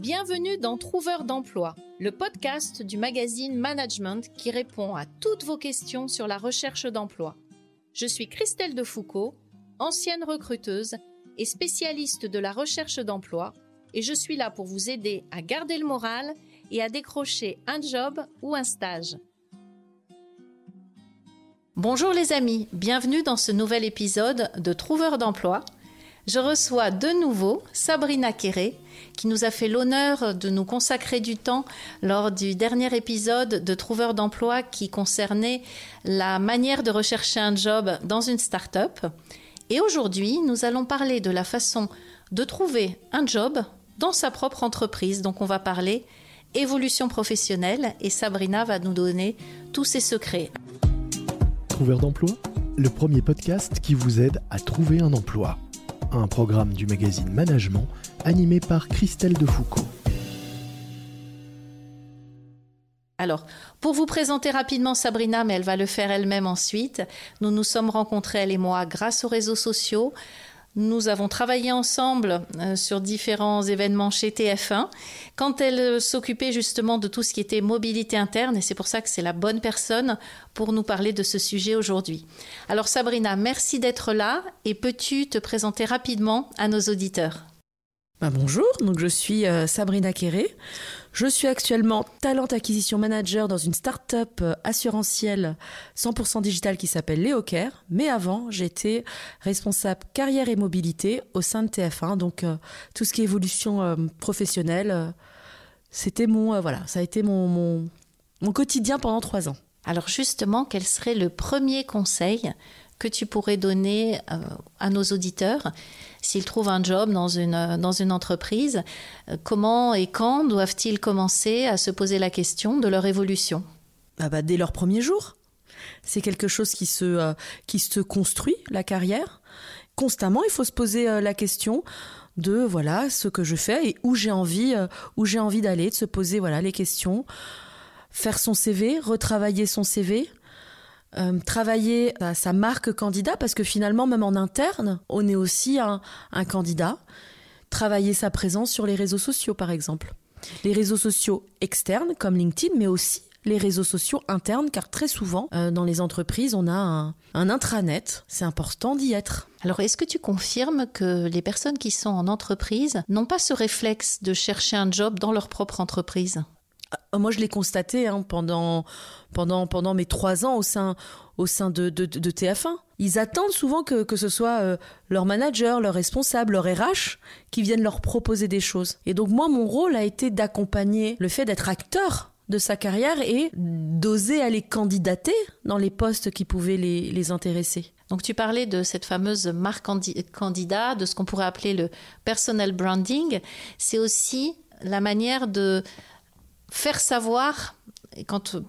Bienvenue dans Trouveur d'emploi, le podcast du magazine Management qui répond à toutes vos questions sur la recherche d'emploi. Je suis Christelle Defoucault, ancienne recruteuse et spécialiste de la recherche d'emploi, et je suis là pour vous aider à garder le moral et à décrocher un job ou un stage. Bonjour les amis, bienvenue dans ce nouvel épisode de Trouveur d'emploi. Je reçois de nouveau Sabrina Kéré, qui nous a fait l'honneur de nous consacrer du temps lors du dernier épisode de Trouveur d'emploi qui concernait la manière de rechercher un job dans une start-up. Et aujourd'hui, nous allons parler de la façon de trouver un job dans sa propre entreprise. Donc on va parler évolution professionnelle et Sabrina va nous donner tous ses secrets. Trouveur d'emploi, le premier podcast qui vous aide à trouver un emploi. Un programme du magazine Management animé par Christelle Defoucault. Alors, pour vous présenter rapidement Sabrina, mais elle va le faire elle-même ensuite, nous nous sommes rencontrés, elle et moi, grâce aux réseaux sociaux. Nous avons travaillé ensemble euh, sur différents événements chez TF1 quand elle euh, s'occupait justement de tout ce qui était mobilité interne et c'est pour ça que c'est la bonne personne pour nous parler de ce sujet aujourd'hui. Alors Sabrina, merci d'être là et peux-tu te présenter rapidement à nos auditeurs? Bah, bonjour, donc je suis euh, Sabrina Kéré. Je suis actuellement talent acquisition manager dans une start-up euh, assurantielle 100% digitale qui s'appelle Leocare. Mais avant, j'étais responsable carrière et mobilité au sein de TF1. Donc euh, tout ce qui est évolution professionnelle, c'était mon voilà, ça a été mon, mon quotidien pendant trois ans. Alors justement, quel serait le premier conseil que tu pourrais donner à nos auditeurs s'ils trouvent un job dans une, euh, dans une entreprise, euh, comment et quand doivent-ils commencer à se poser la question de leur évolution? Ah bah, Dès leur premier jour. C'est quelque chose qui se, euh, qui se construit, la carrière. Constamment, il faut se poser la question de voilà ce que je fais et où j'ai envie, envie d'aller, de se poser voilà les questions, faire son CV, retravailler son CV, euh, travailler sa marque candidat, parce que finalement, même en interne, on est aussi un, candidat. Travailler sa présence sur les réseaux sociaux, par exemple. Les réseaux sociaux externes, comme LinkedIn, mais aussi les réseaux sociaux internes, car très souvent, euh, dans les entreprises, on a un, un intranet. C'est important d'y être. Alors, est-ce que tu confirmes que les personnes qui sont en entreprise n'ont pas ce réflexe de chercher un job dans leur propre entreprise? Moi, je l'ai constaté hein, pendant, pendant, pendant mes trois ans au sein, au sein de, de, de TF1. Ils attendent souvent que, que ce soit euh, leur manager, leur responsable, leur RH qui viennent leur proposer des choses. Et donc, moi, mon rôle a été d'accompagner le fait d'être acteur de sa carrière et d'oser aller candidater dans les postes qui pouvaient les, les intéresser. Donc tu parlais de cette fameuse marque candidat, de ce qu'on pourrait appeler le personal branding. C'est aussi la manière de faire savoir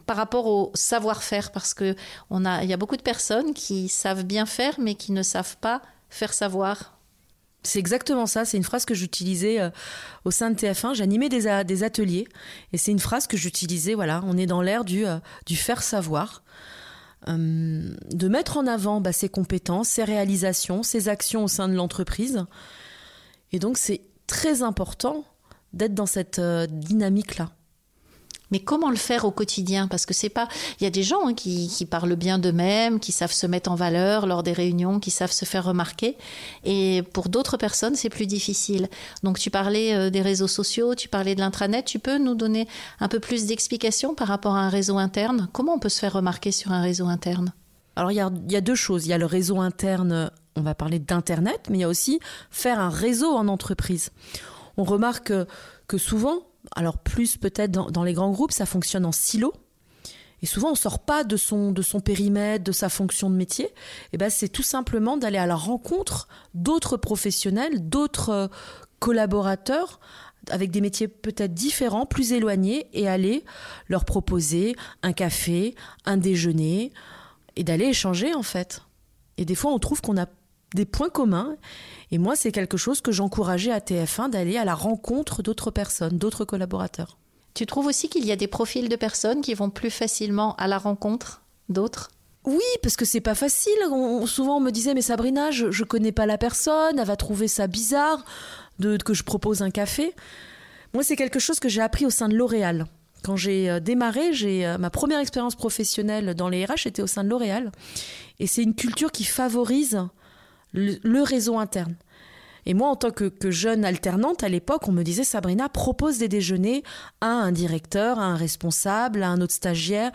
par rapport au savoir-faire, parce que y a beaucoup de personnes qui savent bien faire, mais qui ne savent pas faire savoir. C'est exactement ça. C'est une phrase que j'utilisais euh, au sein de TF1. J'animais des, ateliers et c'est une phrase que j'utilisais. Voilà, on est dans l'ère du, euh, faire savoir, euh, de mettre en avant bah, ses compétences, ses réalisations, ses actions au sein de l'entreprise. Et donc c'est très important d'être dans cette dynamique-là. Mais comment le faire au quotidien? Parce que c'est pas. Il y a des gens hein, qui, parlent bien d'eux-mêmes, qui savent se mettre en valeur lors des réunions, qui savent se faire remarquer. Et pour d'autres personnes, c'est plus difficile. Donc tu parlais euh, des réseaux sociaux, tu parlais de l'intranet. Tu peux nous donner un peu plus d'explications par rapport à un réseau interne? Comment on peut se faire remarquer sur un réseau interne? Alors il y a, y a deux choses. Il y a le réseau interne. On va parler d'internet, mais il y a aussi faire un réseau en entreprise. On remarque que souvent, alors plus peut-être dans, les grands groupes, ça fonctionne en silo. Et souvent, on sort pas de son, de son périmètre, de sa fonction de métier. Et eh ben, c'est tout simplement d'aller à la rencontre d'autres professionnels, d'autres euh, collaborateurs avec des métiers peut-être différents, plus éloignés, et aller leur proposer un café, un déjeuner, et d'aller échanger en fait. Et des fois, on trouve qu'on a des points communs. Et moi, c'est quelque chose que j'encourageais à TF1 d'aller à la rencontre d'autres personnes, d'autres collaborateurs. Tu trouves aussi qu'il y a des profils de personnes qui vont plus facilement à la rencontre d'autres? Oui, parce que c'est pas facile. souvent, on me disait, mais Sabrina, je, je connais pas la personne, elle va trouver ça bizarre de, que je propose un café. Moi, c'est quelque chose que j'ai appris au sein de L'Oréal. Quand j'ai euh, démarré, j'ai euh, ma première expérience professionnelle dans les RH était au sein de L'Oréal, et c'est une culture qui favorise le, réseau interne. Et moi, en tant que, que jeune alternante à l'époque, on me disait Sabrina, propose des déjeuners à un directeur, à un responsable, à un autre stagiaire,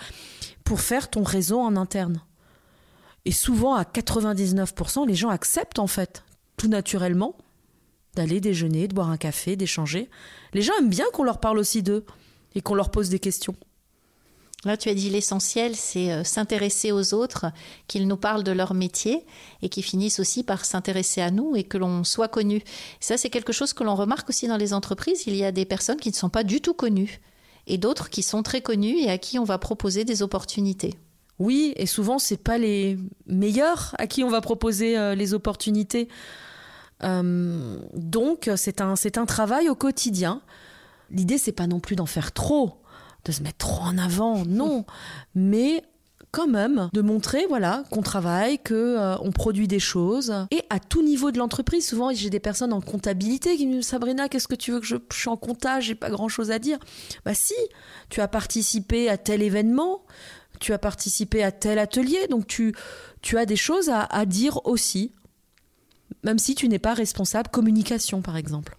pour faire ton réseau en interne. Et souvent, à 99%, les gens acceptent en fait, tout naturellement, d'aller déjeuner, de boire un café, d'échanger. Les gens aiment bien qu'on leur parle aussi d'eux et qu'on leur pose des questions. Là, tu as dit l'essentiel, c'est euh, s'intéresser aux autres, qu'ils nous parlent de leur métier et qu'ils finissent aussi par s'intéresser à nous et que l'on soit connu. Ça, c'est quelque chose que l'on remarque aussi dans les entreprises. Il y a des personnes qui ne sont pas du tout connues et d'autres qui sont très connues et à qui on va proposer des opportunités. Oui, et souvent, c'est pas les meilleurs à qui on va proposer euh, les opportunités. Euh, donc, c'est un, un travail au quotidien. L'idée, c'est pas non plus d'en faire trop, de se mettre trop en avant, non, mais quand même de montrer voilà qu'on travaille, que euh, on produit des choses et à tout niveau de l'entreprise. Souvent j'ai des personnes en comptabilité qui me disent Sabrina, qu'est-ce que tu veux que je, je suis en comptage, j'ai pas grand chose à dire. Bah si, tu as participé à tel événement, tu as participé à tel atelier, donc tu tu as des choses à, à dire aussi, même si tu n'es pas responsable communication par exemple.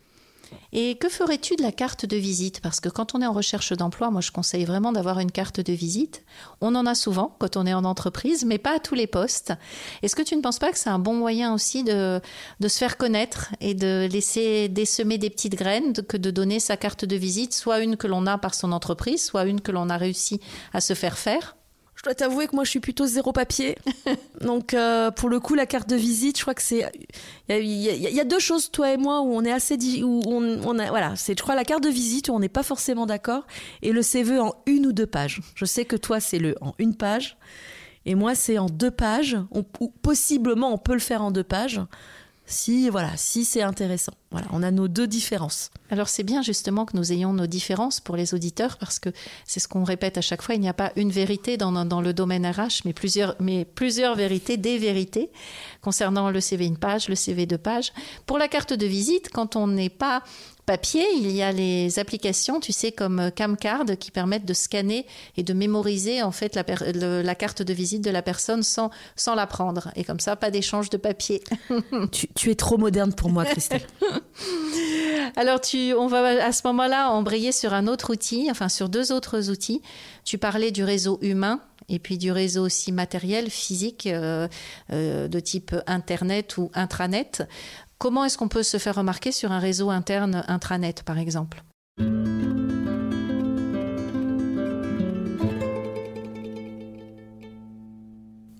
Et que ferais-tu de la carte de visite? Parce que quand on est en recherche d'emploi, moi je conseille vraiment d'avoir une carte de visite. On en a souvent quand on est en entreprise, mais pas à tous les postes. Est-ce que tu ne penses pas que c'est un bon moyen aussi de, se faire connaître et de laisser désemer des petites graines que de donner sa carte de visite, soit une que l'on a par son entreprise, soit une que l'on a réussi à se faire faire? Je dois t'avouer que moi je suis plutôt zéro papier. Donc euh, pour le coup la carte de visite, je crois que c'est il y, a deux choses toi et moi où on est assez où on, a voilà, c'est je crois la carte de visite où on n'est pas forcément d'accord et le CV en une ou deux pages. Je sais que toi c'est le en une page et moi c'est en deux pages. ou possiblement on peut le faire en deux pages si voilà, si c'est intéressant. Voilà, on a nos deux différences. Alors c'est bien justement que nous ayons nos différences pour les auditeurs parce que c'est ce qu'on répète à chaque fois, il n'y a pas une vérité dans, dans, le domaine RH, mais plusieurs, mais plusieurs vérités, des vérités concernant le CV une page, le CV deux pages. Pour la carte de visite, quand on n'est pas papier, il y a les applications, tu sais, comme Camcard, qui permettent de scanner et de mémoriser en fait la, la carte de visite de la personne sans, sans la prendre. Et comme ça, pas d'échange de papier. tu, es trop moderne pour moi, Christelle. Alors, tu, on va à ce moment-là embrayer sur un autre outil, enfin sur deux autres outils. Tu parlais du réseau humain et puis du réseau aussi matériel, physique, euh, euh, de type Internet ou intranet. Comment est-ce qu'on peut se faire remarquer sur un réseau interne intranet, par exemple?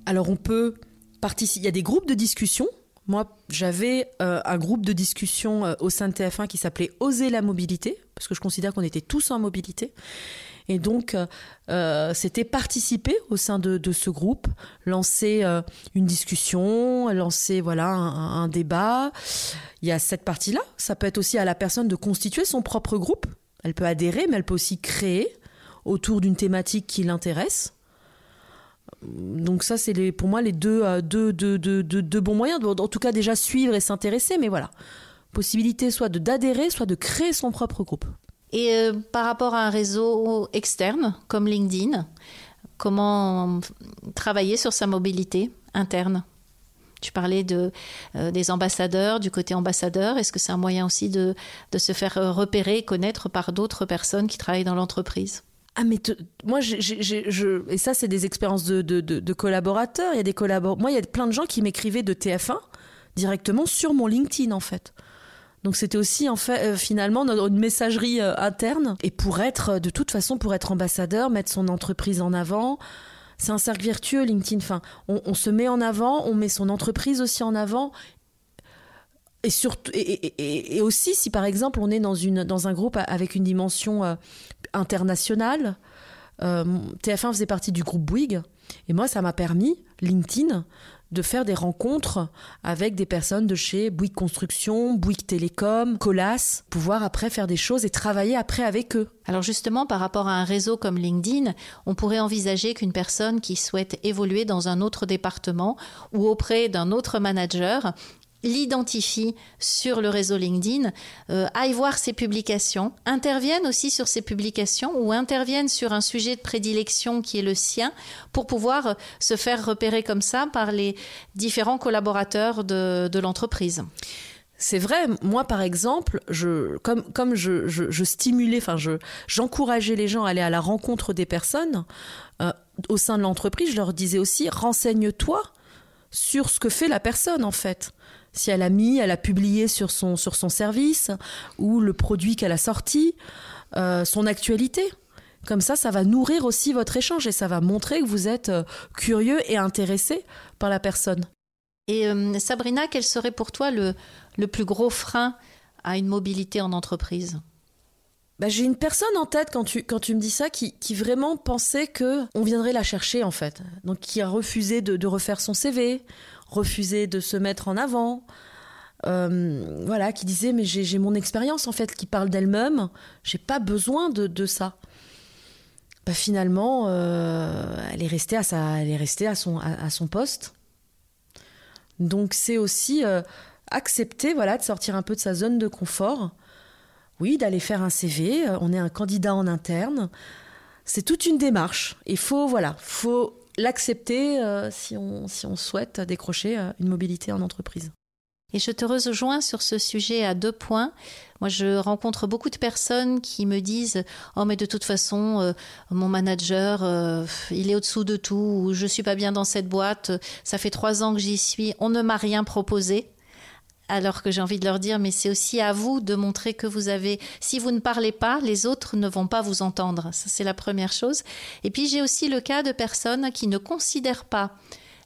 Alors on peut participer, il y a des groupes de discussion. Moi, j'avais euh, un groupe de discussion euh, au sein de TF1 qui s'appelait Oser la mobilité, parce que je considère qu'on était tous en mobilité. Et donc, euh, euh, c'était participer au sein de, ce groupe, lancer euh, une discussion, lancer voilà un, débat. Il y a cette partie-là. Ça peut être aussi à la personne de constituer son propre groupe. Elle peut adhérer, mais elle peut aussi créer autour d'une thématique qui l'intéresse. Donc ça, c'est pour moi les deux, deux, bons moyens. En tout cas, déjà suivre et s'intéresser, mais voilà. Possibilité soit d'adhérer, soit de créer son propre groupe. Et euh, par rapport à un réseau externe comme LinkedIn, comment travailler sur sa mobilité interne? Tu parlais de, euh, des ambassadeurs, du côté ambassadeur. Est-ce que c'est un moyen aussi de, de se faire repérer et connaître par d'autres personnes qui travaillent dans l'entreprise? Ah mais moi et ça c'est des expériences de, de, de, collaborateurs. Il y a des collabor moi il y a plein de gens qui m'écrivaient de TF1 directement sur mon LinkedIn en fait. Donc c'était aussi en fait euh, finalement une messagerie euh, interne et pour être euh, de toute façon pour être ambassadeur, mettre son entreprise en avant. C'est un cercle vertueux LinkedIn. Enfin, on, se met en avant, on met son entreprise aussi en avant et, surtout, et, aussi, si par exemple on est dans, une, dans un groupe avec une dimension internationale, TF1 faisait partie du groupe Bouygues, et moi ça m'a permis, LinkedIn, de faire des rencontres avec des personnes de chez Bouygues Construction, Bouygues Télécom, Colas, pouvoir après faire des choses et travailler après avec eux. Alors justement, par rapport à un réseau comme LinkedIn, on pourrait envisager qu'une personne qui souhaite évoluer dans un autre département ou auprès d'un autre manager l'identifient sur le réseau LinkedIn, euh, aillent voir ses publications, interviennent aussi sur ses publications ou interviennent sur un sujet de prédilection qui est le sien pour pouvoir se faire repérer comme ça par les différents collaborateurs de, l'entreprise. C'est vrai, moi par exemple, je, comme, comme je, je, stimulais, enfin je, j'encourageais les gens à aller à la rencontre des personnes euh, au sein de l'entreprise, je leur disais aussi renseigne-toi sur ce que fait la personne en fait. Si elle a mis, elle a publié sur son, sur son service ou le produit qu'elle a sorti, euh, son actualité. Comme ça, ça va nourrir aussi votre échange et ça va montrer que vous êtes euh, curieux et intéressé par la personne. Et Sabrina, quel serait pour toi le, le plus gros frein à une mobilité en entreprise? Bah, j'ai une personne en tête quand tu, quand tu me dis ça qui, qui vraiment pensait que on viendrait la chercher en fait. Donc qui a refusé de, refaire son CV, refusé de se mettre en avant. Euh, voilà, qui disait mais j'ai mon expérience en fait qui parle d'elle-même, j'ai pas besoin de, ça. Bah, finalement, euh, elle est restée à sa, elle est restée à son, à, son poste. Donc c'est aussi euh, accepter voilà de sortir un peu de sa zone de confort. Oui, d'aller faire un CV, on est un candidat en interne. C'est toute une démarche. Il faut voilà, faut l'accepter euh, si, on, si on souhaite décrocher euh, une mobilité en entreprise. Et je te rejoins sur ce sujet à deux points. Moi, je rencontre beaucoup de personnes qui me disent Oh, mais de toute façon, mon manager, il est au-dessous de tout, ou je suis pas bien dans cette boîte, ça fait trois ans que j'y suis, on ne m'a rien proposé alors que j'ai envie de leur dire, mais c'est aussi à vous de montrer que vous avez, si vous ne parlez pas, les autres ne vont pas vous entendre. Ça, c'est la première chose. Et puis, j'ai aussi le cas de personnes qui ne considèrent pas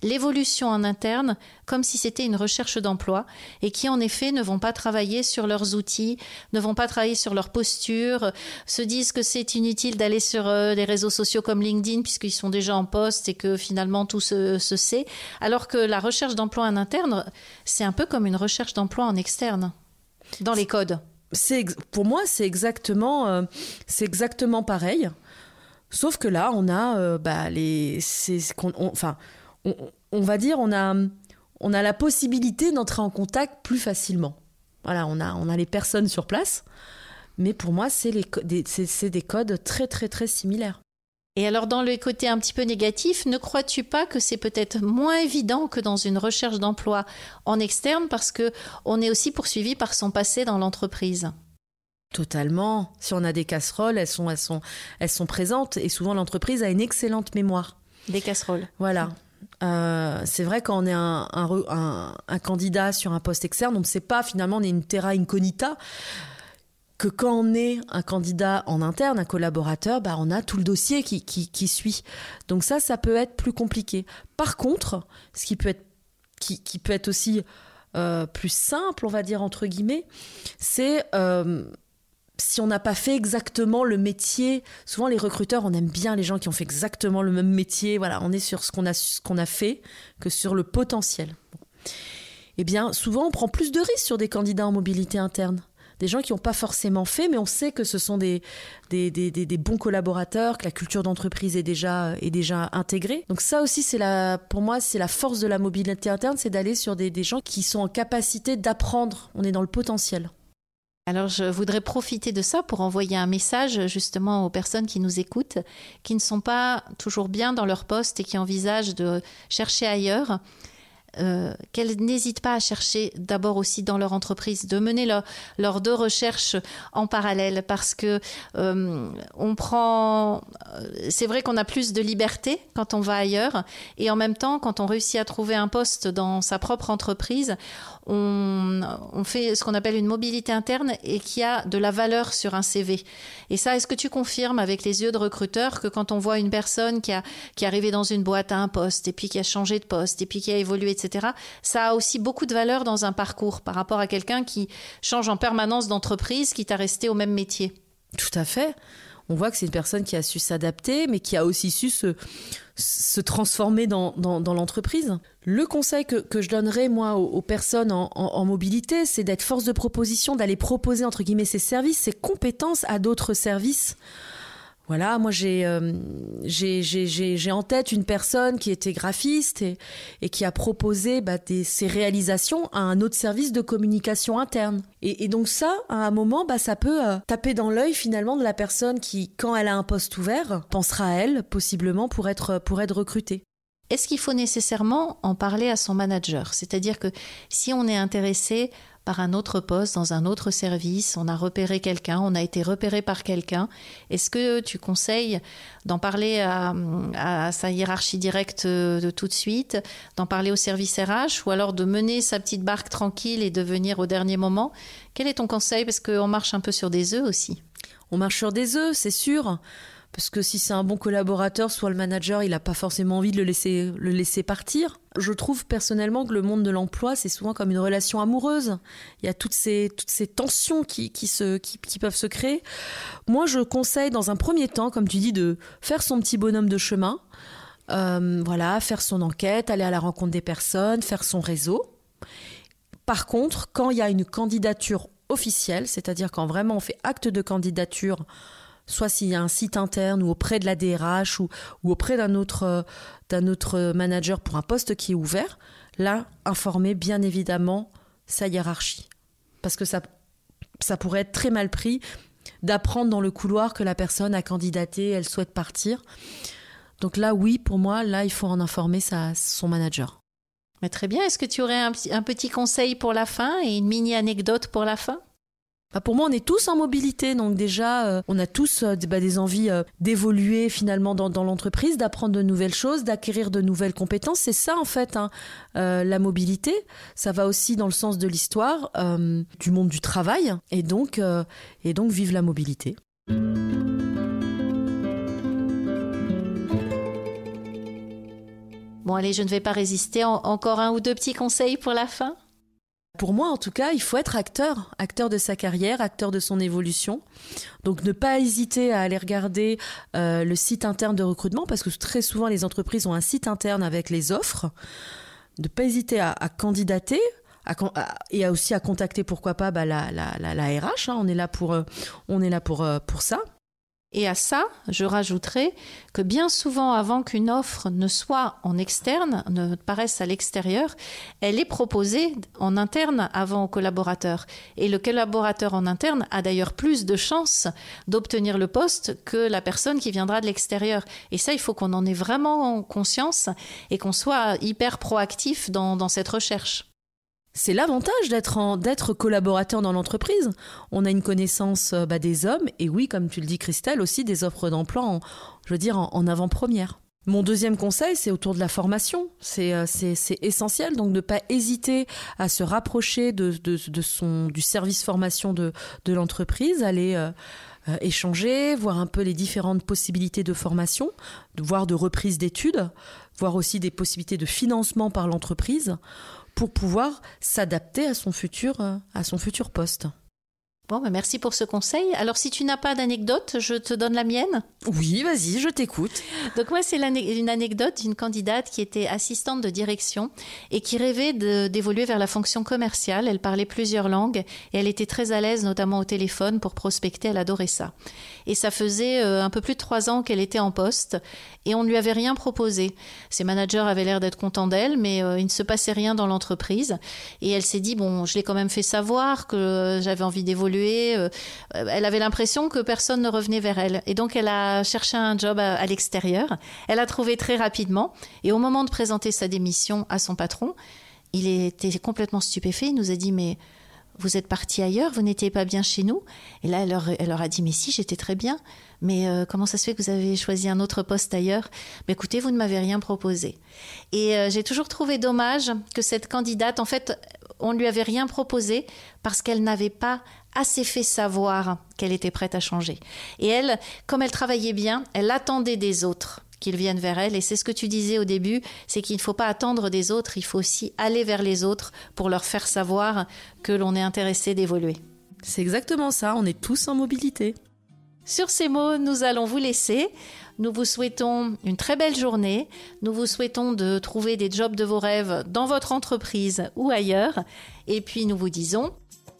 l'évolution en interne comme si c'était une recherche d'emploi et qui en effet ne vont pas travailler sur leurs outils, ne vont pas travailler sur leur posture, se disent que c'est inutile d'aller sur euh, les réseaux sociaux comme LinkedIn puisqu'ils sont déjà en poste et que finalement tout se, sait, alors que la recherche d'emploi en interne, c'est un peu comme une recherche d'emploi en externe, dans les codes. Pour moi, c'est exactement, euh, exactement pareil. Sauf que là, on a euh, bah, les, c'est, enfin, on, va dire, on a, on a la possibilité d'entrer en contact plus facilement. Voilà, on a, on a les personnes sur place, mais pour moi, c'est des, des codes très, très, très similaires. Et alors dans le côté un petit peu négatif, ne crois-tu pas que c'est peut-être moins évident que dans une recherche d'emploi en externe parce que on est aussi poursuivi par son passé dans l'entreprise? Totalement. Si on a des casseroles, elles sont, elles sont, elles sont présentes et souvent l'entreprise a une excellente mémoire. Des casseroles. Voilà. Euh, c'est vrai quand on est un, candidat sur un poste externe, on ne sait pas finalement, on est une terra incognita. Que quand on est un candidat en interne, un collaborateur, bah on a tout le dossier qui, suit. Donc ça, ça peut être plus compliqué. Par contre, ce qui peut être, qui peut être aussi euh, plus simple, on va dire entre guillemets, c'est euh, si on n'a pas fait exactement le métier, souvent les recruteurs, on aime bien les gens qui ont fait exactement le même métier. Voilà, on est sur ce qu'on a, a fait que sur le potentiel. Eh bien, souvent, on prend plus de risques sur des candidats en mobilité interne. Des gens qui n'ont pas forcément fait, mais on sait que ce sont des, des, des, des bons collaborateurs, que la culture d'entreprise est déjà, est déjà intégrée. Donc ça aussi, c'est la, pour moi, c'est la force de la mobilité interne, c'est d'aller sur des, des gens qui sont en capacité d'apprendre. On est dans le potentiel. Alors je voudrais profiter de ça pour envoyer un message justement aux personnes qui nous écoutent, qui ne sont pas toujours bien dans leur poste et qui envisagent de chercher ailleurs. Euh, qu'elles n'hésitent pas à chercher d'abord aussi dans leur entreprise, de mener leurs deux recherches en parallèle parce que euh, prend, euh, c'est vrai qu'on a plus de liberté quand on va ailleurs et en même temps quand on réussit à trouver un poste dans sa propre entreprise, on, fait ce qu'on appelle une mobilité interne et qui a de la valeur sur un CV. Et ça, est-ce que tu confirmes avec les yeux de recruteur que quand on voit une personne qui a qui est arrivée dans une boîte à un poste et puis qui a changé de poste et puis qui a évolué, etc., ça a aussi beaucoup de valeur dans un parcours par rapport à quelqu'un qui change en permanence d'entreprise, qui t'a resté au même métier? Tout à fait on voit que c'est une personne qui a su s'adapter, mais qui a aussi su se, transformer dans, l'entreprise. Le conseil que, que, je donnerais, moi, aux, personnes en, en, mobilité, c'est d'être force de proposition, d'aller proposer, entre guillemets, ses services, ses compétences à d'autres services. Voilà, moi euh, j'ai j'ai en tête une personne qui était graphiste et, qui a proposé bah, des, ses réalisations à un autre service de communication interne. Et, et donc ça, à un moment, bah, ça peut euh, taper dans l'œil finalement de la personne qui, quand elle a un poste ouvert, pensera à elle possiblement pour être, pour être recrutée. Est-ce qu'il faut nécessairement en parler à son manager? C'est-à-dire que si on est intéressé par un autre poste, dans un autre service, on a repéré quelqu'un, on a été repéré par quelqu'un. Est-ce que tu conseilles d'en parler à, sa hiérarchie directe de tout de suite, d'en parler au service RH, ou alors de mener sa petite barque tranquille et de venir au dernier moment? Quel est ton conseil? Parce qu'on marche un peu sur des œufs aussi. On marche sur des œufs, c'est sûr. Parce que si c'est un bon collaborateur, soit le manager, il n'a pas forcément envie de le laisser, le laisser partir. Je trouve personnellement que le monde de l'emploi, c'est souvent comme une relation amoureuse. Il y a toutes ces, toutes ces tensions qui, qui, se, qui, peuvent se créer. Moi, je conseille dans un premier temps, comme tu dis, de faire son petit bonhomme de chemin. Euh, voilà, faire son enquête, aller à la rencontre des personnes, faire son réseau. Par contre, quand il y a une candidature officielle, c'est-à-dire quand vraiment on fait acte de candidature soit s'il y a un site interne ou auprès de la DRH ou, auprès d'un autre, euh, d'un autre manager pour un poste qui est ouvert, là, informer bien évidemment sa hiérarchie. Parce que ça, ça pourrait être très mal pris d'apprendre dans le couloir que la personne a candidaté, elle souhaite partir. Donc là, oui, pour moi, là, il faut en informer sa, son manager. Mais très bien. Est-ce que tu aurais un, un petit conseil pour la fin et une mini anecdote pour la fin? Pour moi, on est tous en mobilité, donc déjà, euh, on a tous euh, bah, des envies euh, d'évoluer finalement dans, l'entreprise, d'apprendre de nouvelles choses, d'acquérir de nouvelles compétences. C'est ça en fait, hein, la mobilité. Ça va aussi dans le sens de l'histoire, du monde du travail, et donc, et donc vive la mobilité. Bon allez, je ne vais pas résister. encore un ou deux petits conseils pour la fin? Pour moi, en tout cas, il faut être acteur, acteur de sa carrière, acteur de son évolution. Donc, ne pas hésiter à aller regarder euh, le site interne de recrutement, parce que très souvent, les entreprises ont un site interne avec les offres. Ne pas hésiter à, candidater, et aussi à contacter pourquoi pas bah, la, RH. Hein. on est là pour, euh, on est là pour, euh, pour ça. Et à ça, je rajouterai que bien souvent, avant qu'une offre ne soit en externe, ne paraisse à l'extérieur, elle est proposée en interne avant au collaborateur. Et le collaborateur en interne a d'ailleurs plus de chances d'obtenir le poste que la personne qui viendra de l'extérieur. Et ça, il faut qu'on en ait vraiment conscience et qu'on soit hyper proactif dans, dans cette recherche. C'est l'avantage d'être d'être collaborateur dans l'entreprise. On a une connaissance euh, bah, des hommes et oui, comme tu le dis Christelle, aussi des offres d'emploi, je veux dire en, avant-première. Mon deuxième conseil, c'est autour de la formation. C'est euh, essentiel, donc ne pas hésiter à se rapprocher de, son, du service formation de, de l'entreprise, aller euh, échanger, voir un peu les différentes possibilités de formation, voir de reprise d'études, voir aussi des possibilités de financement par l'entreprise pour pouvoir s'adapter à son futur euh, à son futur poste. Bon, bah, merci pour ce conseil. Alors, si tu n'as pas d'anecdote, je te donne la mienne. Oui, vas-y, je t'écoute. Donc, moi, c'est une anecdote d'une candidate qui était assistante de direction et qui rêvait d'évoluer vers la fonction commerciale. Elle parlait plusieurs langues et elle était très à l'aise, notamment au téléphone, pour prospecter. Elle adorait ça. Et ça faisait euh, un peu plus de trois ans qu'elle était en poste et on ne lui avait rien proposé. Ses managers avaient l'air d'être contents d'elle, mais euh, il ne se passait rien dans l'entreprise. Et elle s'est dit, bon, je l'ai quand même fait savoir que j'avais envie d'évoluer. Euh, elle avait l'impression que personne ne revenait vers elle. Et donc, elle a cherché un job à, l'extérieur. Elle a trouvé très rapidement. Et au moment de présenter sa démission à son patron, il était complètement stupéfait. Il nous a dit, mais vous êtes parti ailleurs, vous n'étiez pas bien chez nous. Et là, elle leur, a dit, mais si, j'étais très bien. Mais euh, comment ça se fait que vous avez choisi un autre poste ailleurs? Mais écoutez, vous ne m'avez rien proposé. Et euh, j'ai toujours trouvé dommage que cette candidate, en fait, on ne lui avait rien proposé parce qu'elle n'avait pas assez fait savoir qu'elle était prête à changer. Et elle, comme elle travaillait bien, elle attendait des autres qu'ils viennent vers elle. Et c'est ce que tu disais au début, c'est qu'il ne faut pas attendre des autres, il faut aussi aller vers les autres pour leur faire savoir que l'on est intéressé d'évoluer. C'est exactement ça, on est tous en mobilité. Sur ces mots, nous allons vous laisser. Nous vous souhaitons une très belle journée. Nous vous souhaitons de trouver des jobs de vos rêves dans votre entreprise ou ailleurs. Et puis nous vous disons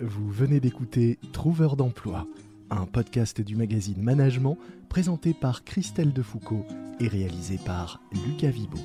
Vous venez d'écouter Trouveur d'emploi, un podcast du magazine Management présenté par Christelle Defoucault et réalisé par Lucas Vibo.